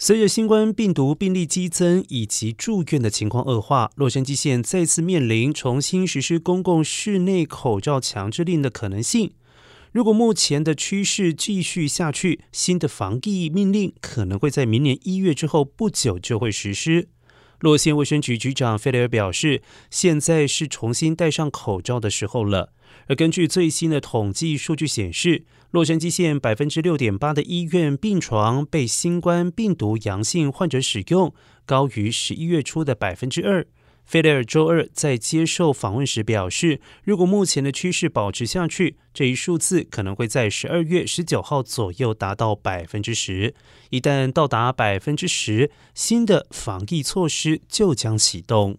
随着新冠病毒病例激增以及住院的情况恶化，洛杉矶县再次面临重新实施公共室内口罩强制令的可能性。如果目前的趋势继续下去，新的防疫命令可能会在明年一月之后不久就会实施。洛县卫生局局长费雷尔表示，现在是重新戴上口罩的时候了。而根据最新的统计数据显示，洛杉矶县百分之六点八的医院病床被新冠病毒阳性患者使用，高于十一月初的百分之二。费雷尔周二在接受访问时表示，如果目前的趋势保持下去，这一数字可能会在十二月十九号左右达到百分之十。一旦到达百分之十，新的防疫措施就将启动。